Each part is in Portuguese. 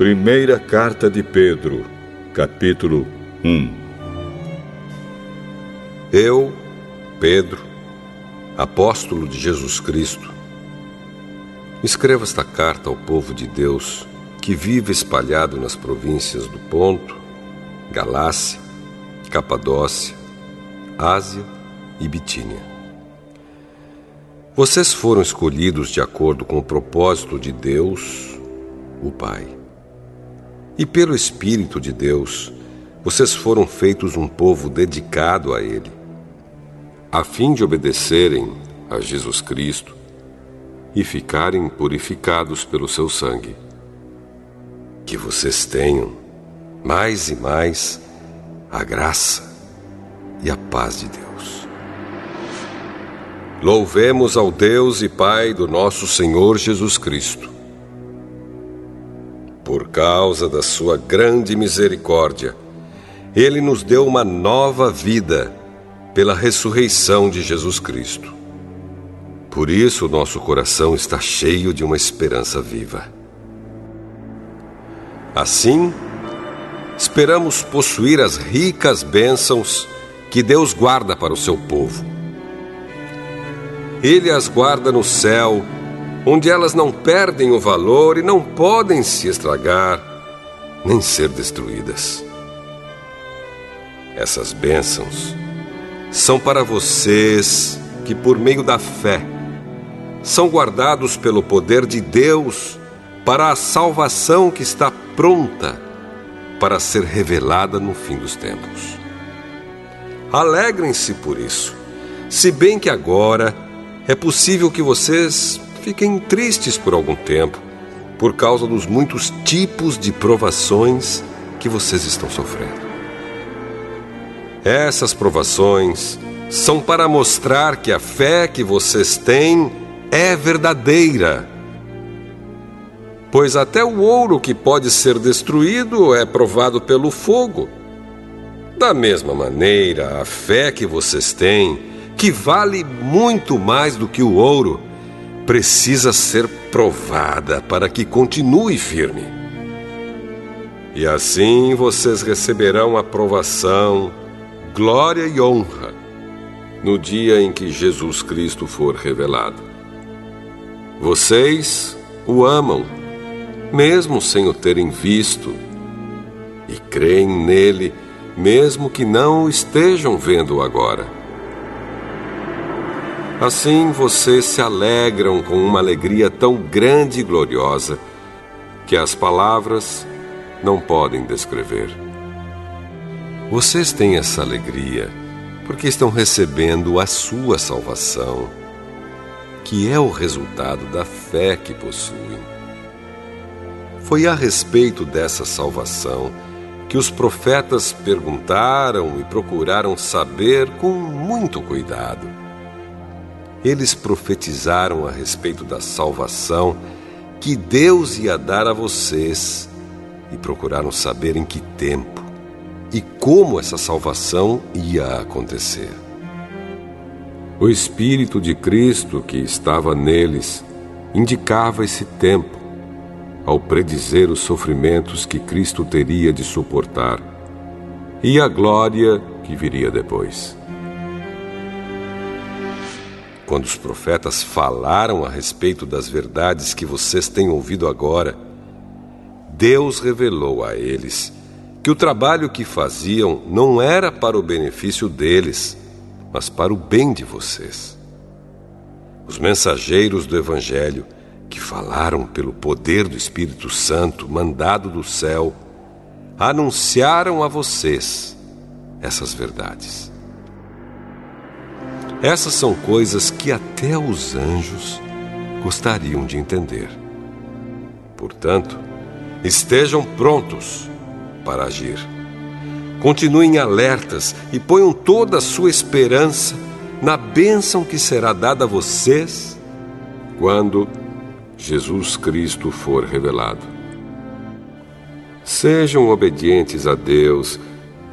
Primeira Carta de Pedro, capítulo 1 Eu, Pedro, apóstolo de Jesus Cristo, escrevo esta carta ao povo de Deus que vive espalhado nas províncias do Ponto, Galácia, Capadócia, Ásia e Bitínia. Vocês foram escolhidos de acordo com o propósito de Deus, o Pai. E pelo Espírito de Deus, vocês foram feitos um povo dedicado a Ele, a fim de obedecerem a Jesus Cristo e ficarem purificados pelo seu sangue. Que vocês tenham, mais e mais, a graça e a paz de Deus. Louvemos ao Deus e Pai do nosso Senhor Jesus Cristo por causa da sua grande misericórdia, ele nos deu uma nova vida pela ressurreição de Jesus Cristo. Por isso, nosso coração está cheio de uma esperança viva. Assim, esperamos possuir as ricas bênçãos que Deus guarda para o seu povo. Ele as guarda no céu onde elas não perdem o valor e não podem se estragar nem ser destruídas. Essas bênçãos são para vocês que, por meio da fé, são guardados pelo poder de Deus para a salvação que está pronta para ser revelada no fim dos tempos. Alegrem-se por isso, se bem que agora é possível que vocês fiquem tristes por algum tempo, por causa dos muitos tipos de provações que vocês estão sofrendo. Essas provações são para mostrar que a fé que vocês têm é verdadeira. Pois até o ouro que pode ser destruído é provado pelo fogo. Da mesma maneira, a fé que vocês têm, que vale muito mais do que o ouro, precisa ser provada para que continue firme. E assim vocês receberão aprovação, glória e honra no dia em que Jesus Cristo for revelado. Vocês o amam, mesmo sem o terem visto, e creem nele, mesmo que não o estejam vendo agora. Assim vocês se alegram com uma alegria tão grande e gloriosa que as palavras não podem descrever. Vocês têm essa alegria porque estão recebendo a sua salvação, que é o resultado da fé que possuem. Foi a respeito dessa salvação que os profetas perguntaram e procuraram saber com muito cuidado eles profetizaram a respeito da salvação que Deus ia dar a vocês e procuraram saber em que tempo e como essa salvação ia acontecer. O Espírito de Cristo que estava neles indicava esse tempo ao predizer os sofrimentos que Cristo teria de suportar e a glória que viria depois. Quando os profetas falaram a respeito das verdades que vocês têm ouvido agora, Deus revelou a eles que o trabalho que faziam não era para o benefício deles, mas para o bem de vocês. Os mensageiros do Evangelho, que falaram pelo poder do Espírito Santo mandado do céu, anunciaram a vocês essas verdades. Essas são coisas que até os anjos gostariam de entender. Portanto, estejam prontos para agir. Continuem alertas e ponham toda a sua esperança na bênção que será dada a vocês quando Jesus Cristo for revelado. Sejam obedientes a Deus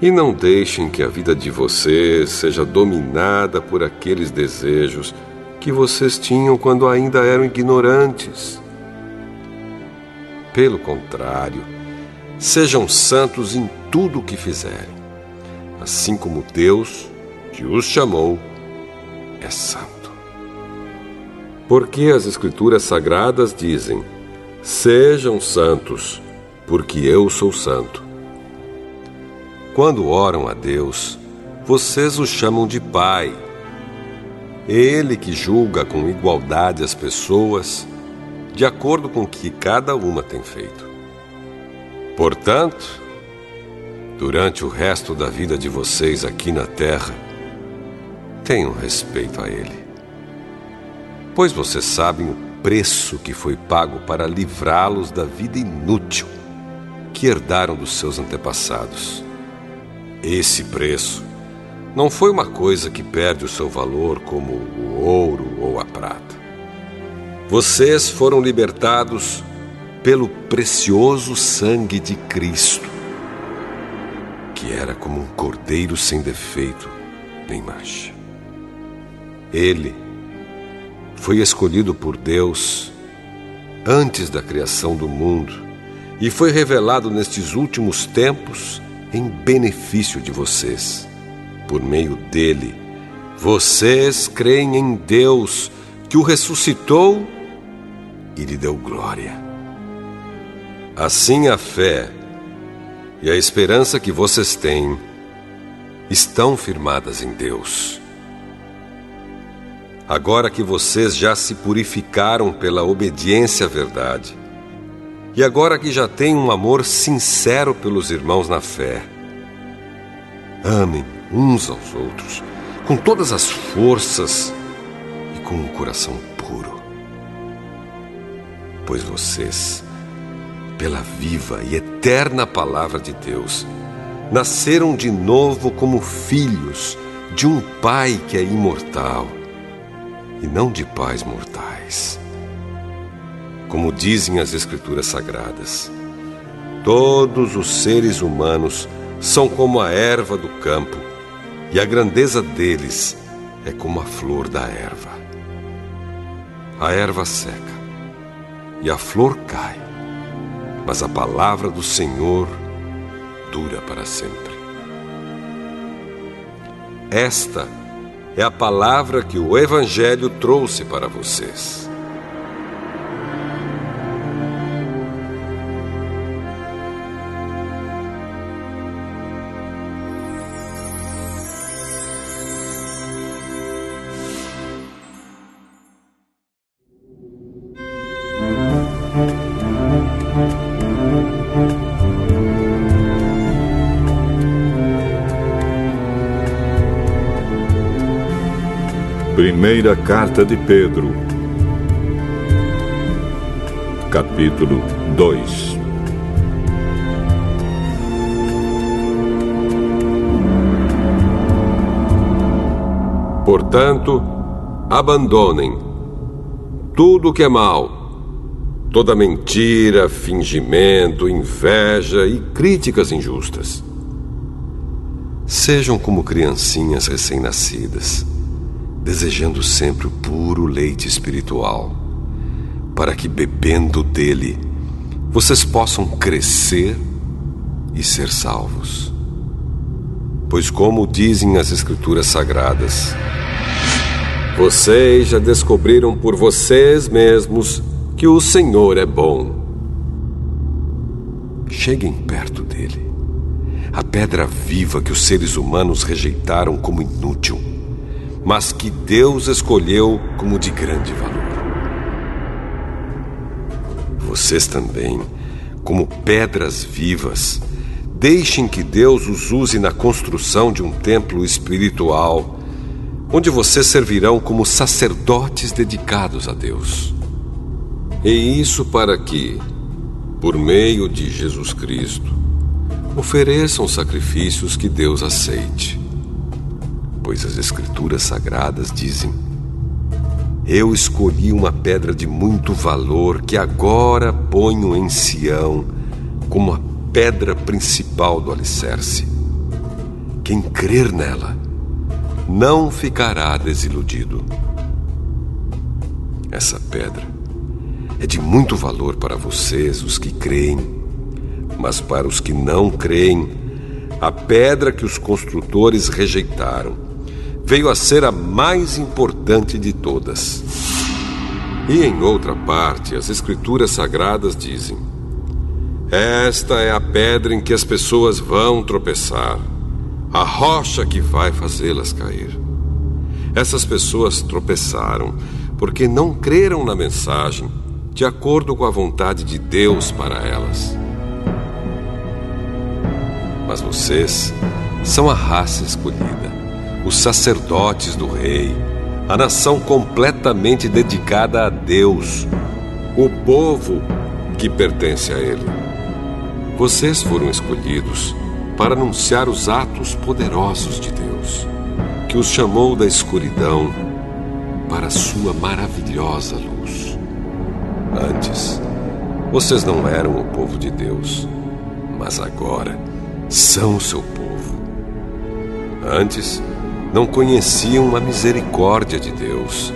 e não deixem que a vida de vocês seja dominada por aqueles desejos que vocês tinham quando ainda eram ignorantes. Pelo contrário, sejam santos em tudo o que fizerem, assim como Deus, que os chamou, é santo. Porque as Escrituras Sagradas dizem: Sejam santos, porque eu sou santo. Quando oram a Deus, vocês o chamam de Pai. Ele que julga com igualdade as pessoas, de acordo com o que cada uma tem feito. Portanto, durante o resto da vida de vocês aqui na Terra, tenham respeito a Ele. Pois vocês sabem o preço que foi pago para livrá-los da vida inútil que herdaram dos seus antepassados. Esse preço não foi uma coisa que perde o seu valor como o ouro ou a prata. Vocês foram libertados pelo precioso sangue de Cristo, que era como um cordeiro sem defeito nem mancha. Ele foi escolhido por Deus antes da criação do mundo e foi revelado nestes últimos tempos em benefício de vocês por meio dele. Vocês creem em Deus que o ressuscitou e lhe deu glória. Assim a fé e a esperança que vocês têm estão firmadas em Deus. Agora que vocês já se purificaram pela obediência à verdade, e agora que já têm um amor sincero pelos irmãos na fé, amem uns aos outros, com todas as forças e com um coração puro. Pois vocês, pela viva e eterna palavra de Deus, nasceram de novo como filhos de um Pai que é imortal e não de pais mortais. Como dizem as Escrituras Sagradas, todos os seres humanos são como a erva do campo e a grandeza deles é como a flor da erva. A erva seca e a flor cai, mas a palavra do Senhor dura para sempre. Esta é a palavra que o Evangelho trouxe para vocês. Primeira Carta de Pedro, capítulo 2 Portanto, abandonem tudo o que é mal, toda mentira, fingimento, inveja e críticas injustas. Sejam como criancinhas recém-nascidas desejando sempre o puro leite espiritual, para que, bebendo dele, vocês possam crescer e ser salvos. Pois, como dizem as Escrituras Sagradas, vocês já descobriram por vocês mesmos que o Senhor é bom. Cheguem perto dele, a pedra viva que os seres humanos rejeitaram como inútil mas que Deus escolheu como de grande valor. Vocês também, como pedras vivas, deixem que Deus os use na construção de um templo espiritual, onde vocês servirão como sacerdotes dedicados a Deus. E isso para que, por meio de Jesus Cristo, ofereçam sacrifícios que Deus aceite pois as Escrituras Sagradas dizem: Eu escolhi uma pedra de muito valor que agora ponho em Sião como a pedra principal do alicerce. Quem crer nela não ficará desiludido. Essa pedra é de muito valor para vocês, os que creem. Mas para os que não creem, a pedra que os construtores rejeitaram veio a ser a mais importante de todas. E em outra parte, as Escrituras Sagradas dizem: Esta é a pedra em que as pessoas vão tropeçar, a rocha que vai fazê-las cair. Essas pessoas tropeçaram porque não creram na mensagem de acordo com a vontade de Deus para elas. Mas vocês são a raça escolhida, os sacerdotes do Rei, a nação completamente dedicada a Deus, o povo que pertence a Ele. Vocês foram escolhidos para anunciar os atos poderosos de Deus, que os chamou da escuridão para a sua maravilhosa luz. Antes, vocês não eram o povo de Deus, mas agora são o seu povo. Antes, não conheciam a misericórdia de Deus,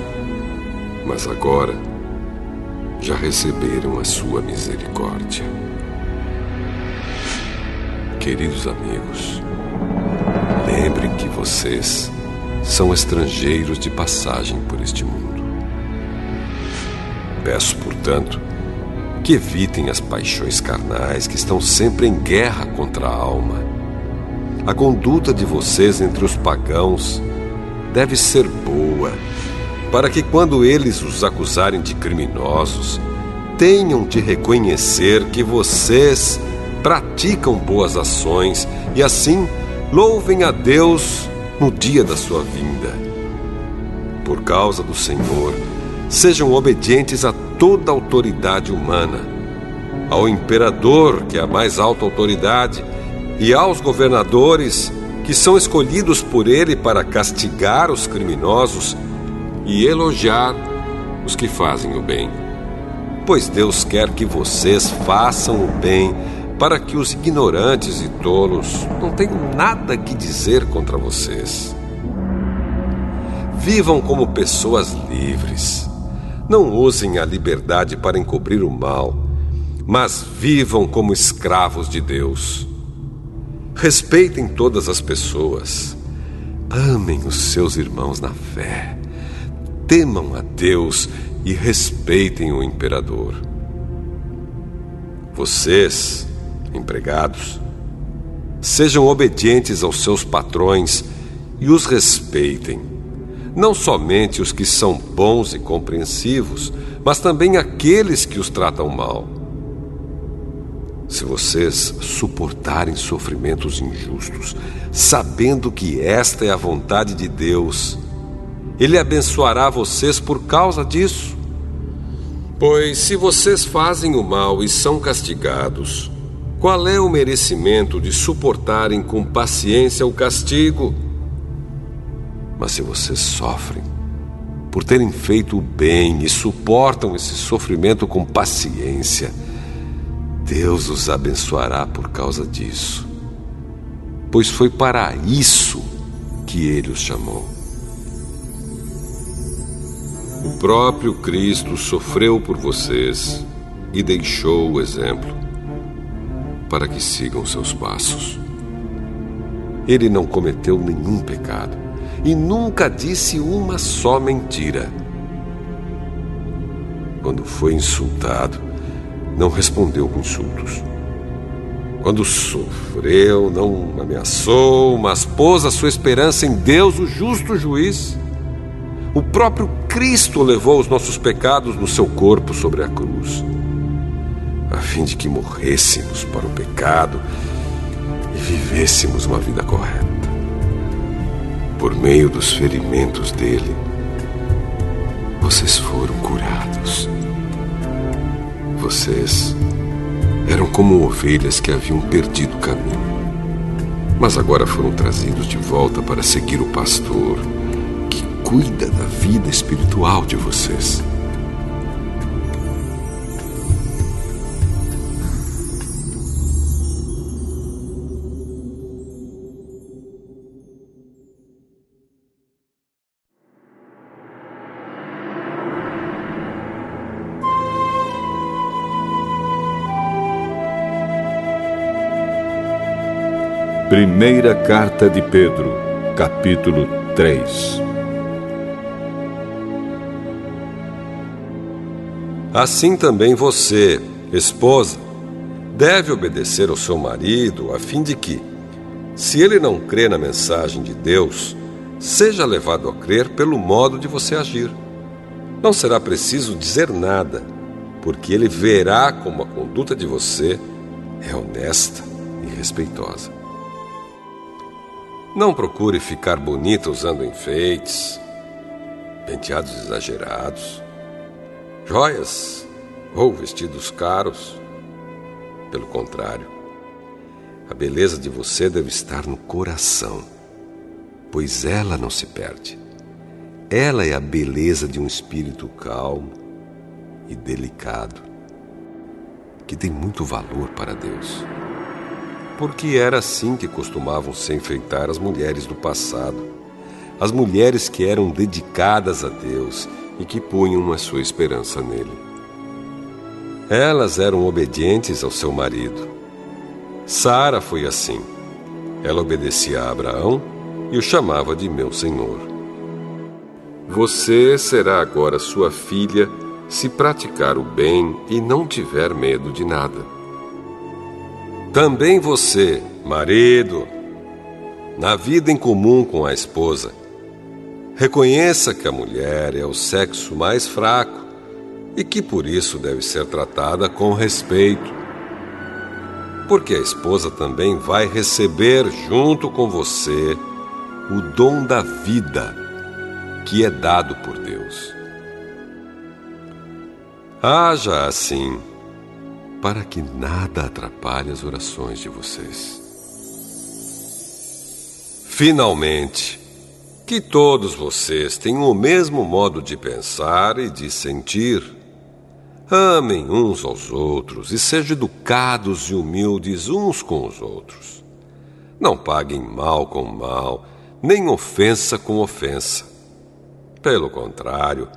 mas agora já receberam a sua misericórdia. Queridos amigos, lembrem que vocês são estrangeiros de passagem por este mundo. Peço, portanto, que evitem as paixões carnais que estão sempre em guerra contra a alma. A conduta de vocês entre os pagãos deve ser boa, para que quando eles os acusarem de criminosos, tenham de reconhecer que vocês praticam boas ações e assim louvem a Deus no dia da sua vinda. Por causa do Senhor, sejam obedientes a toda autoridade humana, ao imperador, que é a mais alta autoridade, e aos governadores, que são escolhidos por ele para castigar os criminosos e elogiar os que fazem o bem. Pois Deus quer que vocês façam o bem para que os ignorantes e tolos não tenham nada que dizer contra vocês. Vivam como pessoas livres não usem a liberdade para encobrir o mal, mas vivam como escravos de Deus. Respeitem todas as pessoas. Amem os seus irmãos na fé. Temam a Deus e respeitem o imperador. Vocês, empregados, sejam obedientes aos seus patrões e os respeitem não somente os que são bons e compreensivos, mas também aqueles que os tratam mal. Se vocês suportarem sofrimentos injustos, sabendo que esta é a vontade de Deus, Ele abençoará vocês por causa disso. Pois se vocês fazem o mal e são castigados, qual é o merecimento de suportarem com paciência o castigo? Mas se vocês sofrem por terem feito o bem e suportam esse sofrimento com paciência, Deus os abençoará por causa disso. Pois foi para isso que ele os chamou. O próprio Cristo sofreu por vocês e deixou o exemplo para que sigam seus passos. Ele não cometeu nenhum pecado e nunca disse uma só mentira. Quando foi insultado, não respondeu com insultos. Quando sofreu, não ameaçou, mas pôs a sua esperança em Deus, o justo juiz. O próprio Cristo levou os nossos pecados no seu corpo sobre a cruz, a fim de que morrêssemos para o pecado e vivêssemos uma vida correta por meio dos ferimentos dele, vocês foram curados. Vocês eram como ovelhas que haviam perdido o caminho, mas agora foram trazidos de volta para seguir o pastor que cuida da vida espiritual de vocês. Primeira Carta de Pedro, capítulo 3 Assim também você, esposa, deve obedecer ao seu marido, a fim de que, se ele não crê na mensagem de Deus, seja levado a crer pelo modo de você agir. Não será preciso dizer nada, porque ele verá como a conduta de você é honesta e respeitosa. Não procure ficar bonita usando enfeites, penteados exagerados, joias ou vestidos caros. Pelo contrário, a beleza de você deve estar no coração, pois ela não se perde. Ela é a beleza de um espírito calmo e delicado, que tem muito valor para Deus. Porque era assim que costumavam se enfeitar as mulheres do passado, as mulheres que eram dedicadas a Deus e que punham a sua esperança nele. Elas eram obedientes ao seu marido. Sara foi assim. Ela obedecia a Abraão e o chamava de meu senhor. Você será agora sua filha se praticar o bem e não tiver medo de nada. Também você, marido, na vida em comum com a esposa, reconheça que a mulher é o sexo mais fraco e que por isso deve ser tratada com respeito. Porque a esposa também vai receber junto com você o dom da vida que é dado por Deus. Haja assim, para que nada atrapalhe as orações de vocês. Finalmente, que todos vocês tenham o mesmo modo de pensar e de sentir. Amem uns aos outros e sejam educados e humildes uns com os outros. Não paguem mal com mal, nem ofensa com ofensa. Pelo contrário,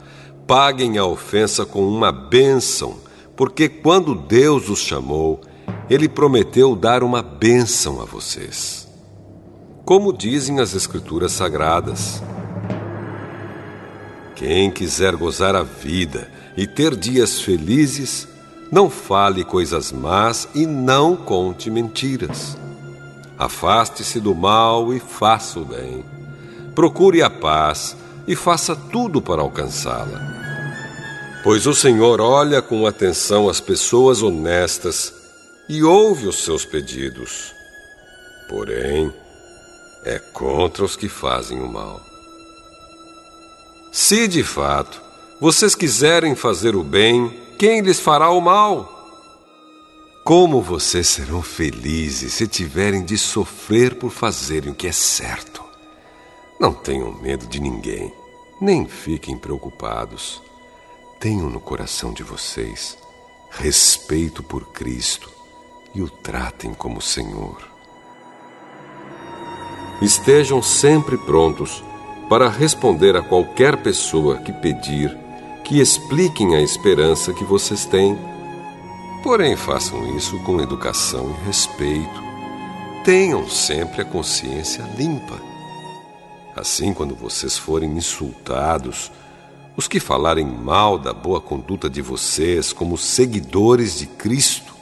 paguem a ofensa com uma bênção, porque quando Deus os chamou, Ele prometeu dar uma bênção a vocês. Como dizem as Escrituras Sagradas, quem quiser gozar a vida e ter dias felizes, não fale coisas más e não conte mentiras. Afaste-se do mal e faça o bem. Procure a paz e faça tudo para alcançá-la. Pois o Senhor olha com atenção as pessoas honestas e ouve os seus pedidos. Porém, é contra os que fazem o mal. Se de fato vocês quiserem fazer o bem, quem lhes fará o mal? Como vocês serão felizes se tiverem de sofrer por fazerem o que é certo? Não tenham medo de ninguém, nem fiquem preocupados. Tenham no coração de vocês respeito por Cristo e o tratem como Senhor. Estejam sempre prontos para responder a qualquer pessoa que pedir que expliquem a esperança que vocês têm. Porém, façam isso com educação e respeito. Tenham sempre a consciência limpa Assim, quando vocês forem insultados, os que falarem mal da boa conduta de vocês como seguidores de Cristo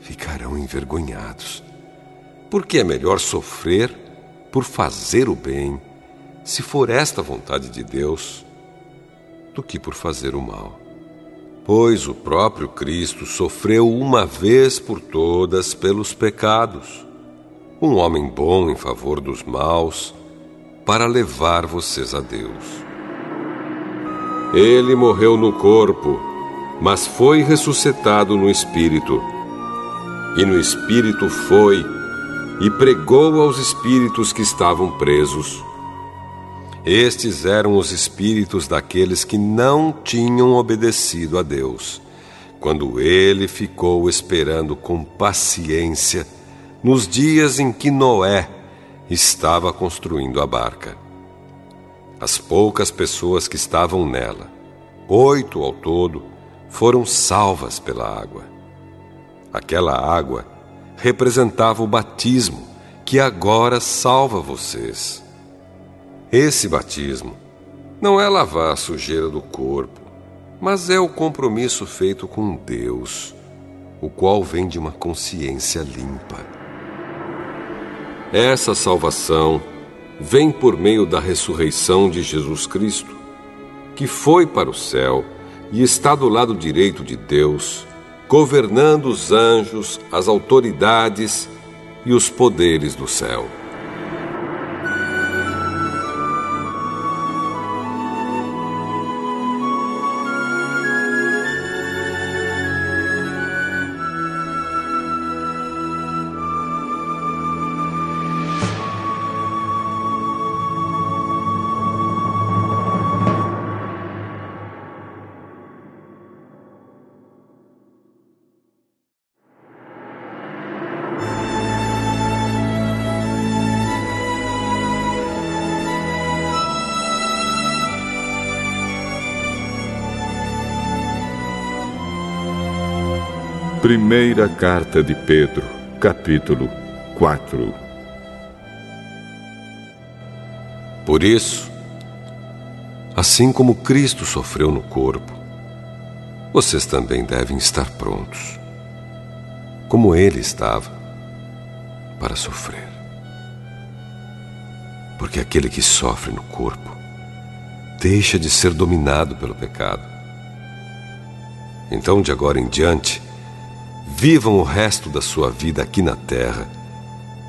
ficarão envergonhados, porque é melhor sofrer por fazer o bem, se for esta vontade de Deus, do que por fazer o mal. Pois o próprio Cristo sofreu uma vez por todas pelos pecados, um homem bom em favor dos maus para levar vocês a Deus. Ele morreu no corpo, mas foi ressuscitado no espírito. E no espírito foi e pregou aos espíritos que estavam presos. Estes eram os espíritos daqueles que não tinham obedecido a Deus, quando ele ficou esperando com paciência nos dias em que Noé estava construindo a barca. As poucas pessoas que estavam nela, oito ao todo, foram salvas pela água. Aquela água representava o batismo que agora salva vocês. Esse batismo não é lavar a sujeira do corpo, mas é o compromisso feito com Deus, o qual vem de uma consciência limpa. Essa salvação vem por meio da ressurreição de Jesus Cristo, que foi para o céu e está do lado direito de Deus, governando os anjos, as autoridades e os poderes do céu. Primeira Carta de Pedro, capítulo 4 Por isso, assim como Cristo sofreu no corpo, vocês também devem estar prontos, como Ele estava, para sofrer. Porque aquele que sofre no corpo deixa de ser dominado pelo pecado. Então, de agora em diante, Vivam o resto da sua vida aqui na terra,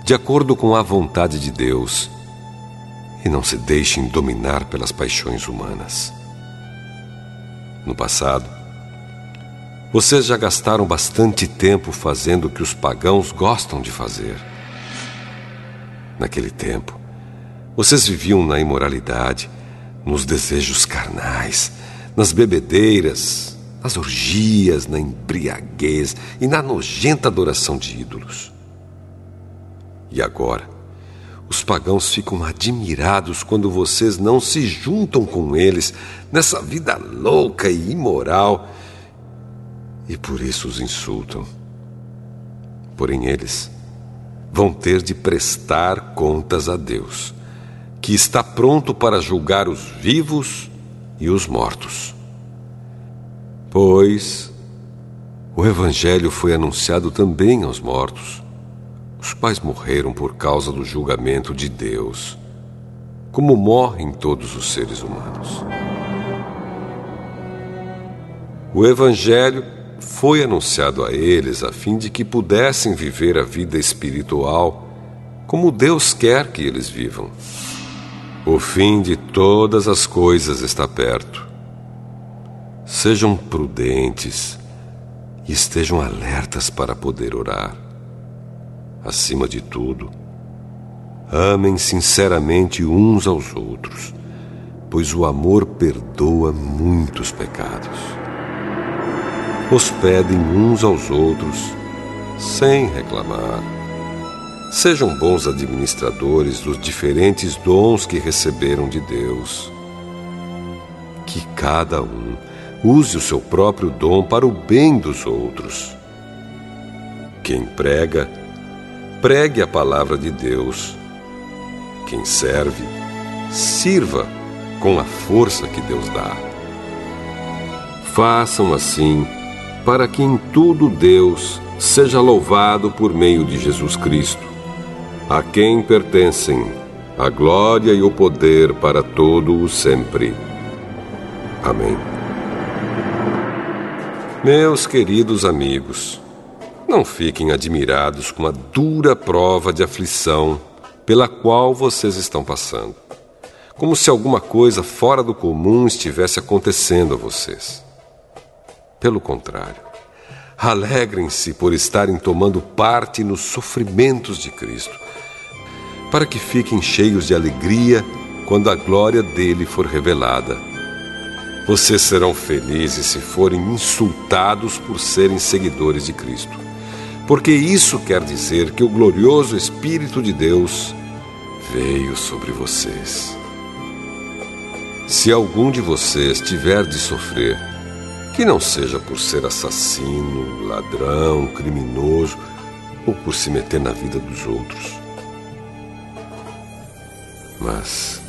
de acordo com a vontade de Deus, e não se deixem dominar pelas paixões humanas. No passado, vocês já gastaram bastante tempo fazendo o que os pagãos gostam de fazer. Naquele tempo, vocês viviam na imoralidade, nos desejos carnais, nas bebedeiras, nas orgias, na embriaguez e na nojenta adoração de ídolos. E agora, os pagãos ficam admirados quando vocês não se juntam com eles nessa vida louca e imoral e por isso os insultam. Porém, eles vão ter de prestar contas a Deus, que está pronto para julgar os vivos e os mortos. Pois o Evangelho foi anunciado também aos mortos, os quais morreram por causa do julgamento de Deus, como morrem todos os seres humanos. O Evangelho foi anunciado a eles a fim de que pudessem viver a vida espiritual como Deus quer que eles vivam. O fim de todas as coisas está perto. Sejam prudentes e estejam alertas para poder orar. Acima de tudo, amem sinceramente uns aos outros, pois o amor perdoa muitos pecados. Hospedem uns aos outros sem reclamar. Sejam bons administradores dos diferentes dons que receberam de Deus. Que cada um use o seu próprio dom para o bem dos outros. Quem prega, pregue a palavra de Deus. Quem serve, sirva com a força que Deus dá. Façam assim, para que em tudo Deus seja louvado por meio de Jesus Cristo, a quem pertencem a glória e o poder para todo o sempre. Amém. Meus queridos amigos, não fiquem admirados com a dura prova de aflição pela qual vocês estão passando, como se alguma coisa fora do comum estivesse acontecendo a vocês. Pelo contrário, alegrem-se por estarem tomando parte nos sofrimentos de Cristo, para que fiquem cheios de alegria quando a glória dele for revelada vocês serão felizes se forem insultados por serem seguidores de Cristo. Porque isso quer dizer que o glorioso Espírito de Deus veio sobre vocês. Se algum de vocês tiver de sofrer, que não seja por ser assassino, ladrão, criminoso ou por se meter na vida dos outros. Mas,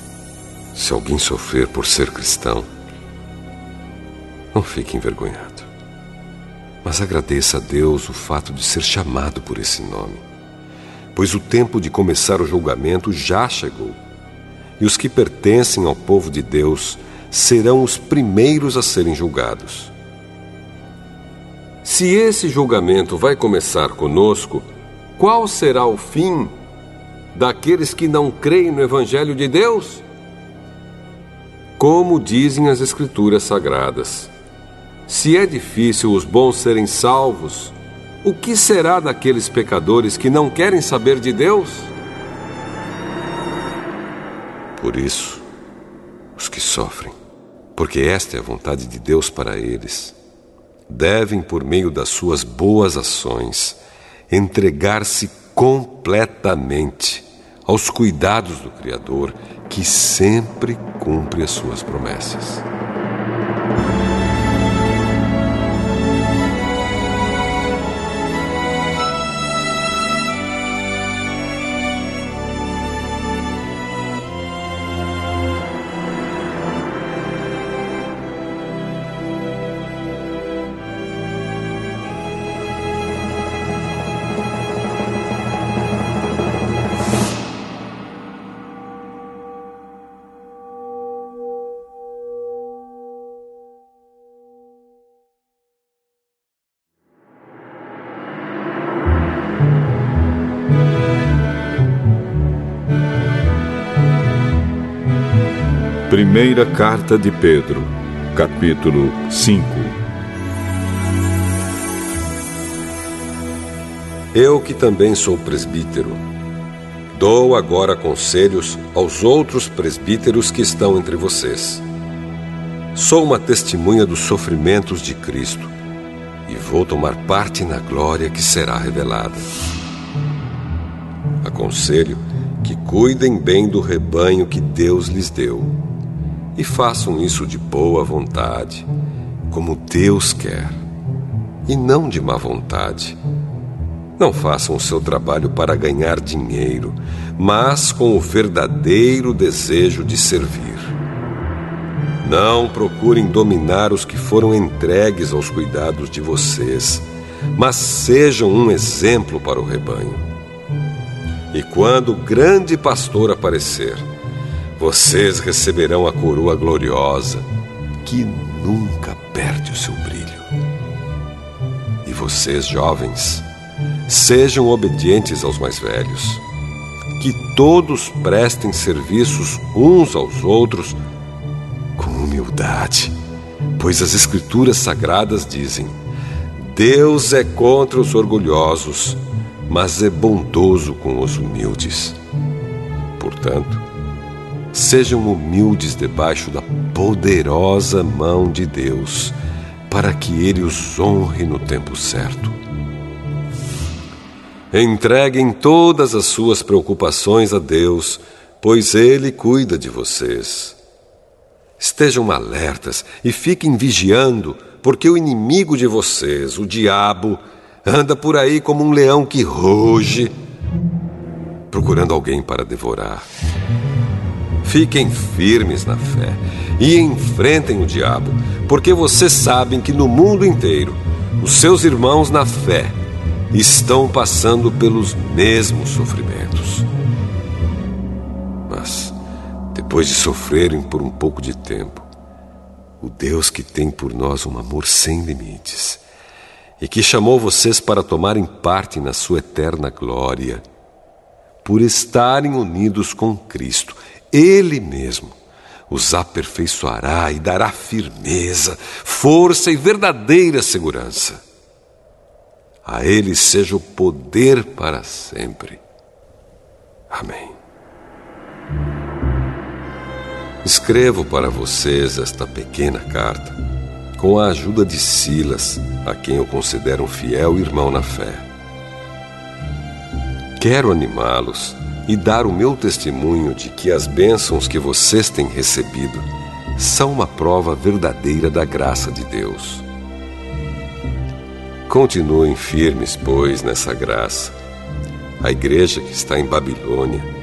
se alguém sofrer por ser cristão, não fique envergonhado. Mas agradeça a Deus o fato de ser chamado por esse nome, pois o tempo de começar o julgamento já chegou, e os que pertencem ao povo de Deus serão os primeiros a serem julgados. Se esse julgamento vai começar conosco, qual será o fim daqueles que não creem no Evangelho de Deus? Como dizem as Escrituras Sagradas, se é difícil os bons serem salvos, o que será daqueles pecadores que não querem saber de Deus? Por isso, os que sofrem, porque esta é a vontade de Deus para eles, devem, por meio das suas boas ações, entregar-se completamente aos cuidados do Criador, que sempre cumpre as suas promessas. Primeira Carta de Pedro, capítulo 5 Eu que também sou presbítero, dou agora conselhos aos outros presbíteros que estão entre vocês. Sou uma testemunha dos sofrimentos de Cristo e vou tomar parte na glória que será revelada. Aconselho que cuidem bem do rebanho que Deus lhes deu e façam isso de boa vontade, como Deus quer, e não de má vontade. Não façam o seu trabalho para ganhar dinheiro, mas com o verdadeiro desejo de servir. Não procurem dominar os que foram entregues aos cuidados de vocês, mas sejam um exemplo para o rebanho. E quando o grande pastor aparecer, vocês receberão a coroa gloriosa que nunca perde o seu brilho. E vocês, jovens, sejam obedientes aos mais velhos. Que todos prestem serviços uns aos outros com humildade, pois as Escrituras sagradas dizem: Deus é contra os orgulhosos, mas é bondoso com os humildes. Portanto, Sejam humildes debaixo da poderosa mão de Deus, para que Ele os honre no tempo certo. Entreguem todas as suas preocupações a Deus, pois Ele cuida de vocês. Estejam alertas e fiquem vigiando, porque o inimigo de vocês, o diabo, anda por aí como um leão que ruge, procurando alguém para devorar. Fiquem firmes na fé e enfrentem o diabo, porque vocês sabem que no mundo inteiro os seus irmãos na fé estão passando pelos mesmos sofrimentos. Mas, depois de sofrerem por um pouco de tempo, o Deus que tem por nós um amor sem limites e que chamou vocês para tomarem parte na sua eterna glória, por estarem unidos com Cristo, ele mesmo os aperfeiçoará e dará firmeza, força e verdadeira segurança. A Ele seja o poder para sempre. Amém. Escrevo para vocês esta pequena carta com a ajuda de Silas, a quem eu considero um fiel irmão na fé. Quero animá-los e dar o meu testemunho de que as bênçãos que vocês têm recebido são uma prova verdadeira da graça de Deus. Continuem firmes, pois, nessa graça. A igreja que está em Babilônia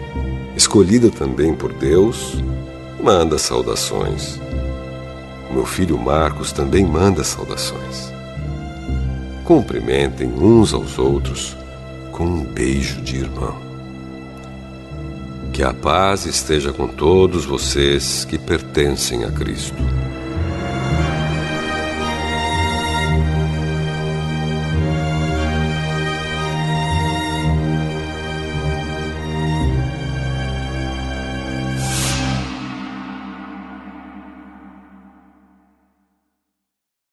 escolhida também por Deus, manda saudações. Meu filho Marcos também manda saudações. Cumprimentem uns aos outros com um beijo de irmão. Que a paz esteja com todos vocês que pertencem a Cristo.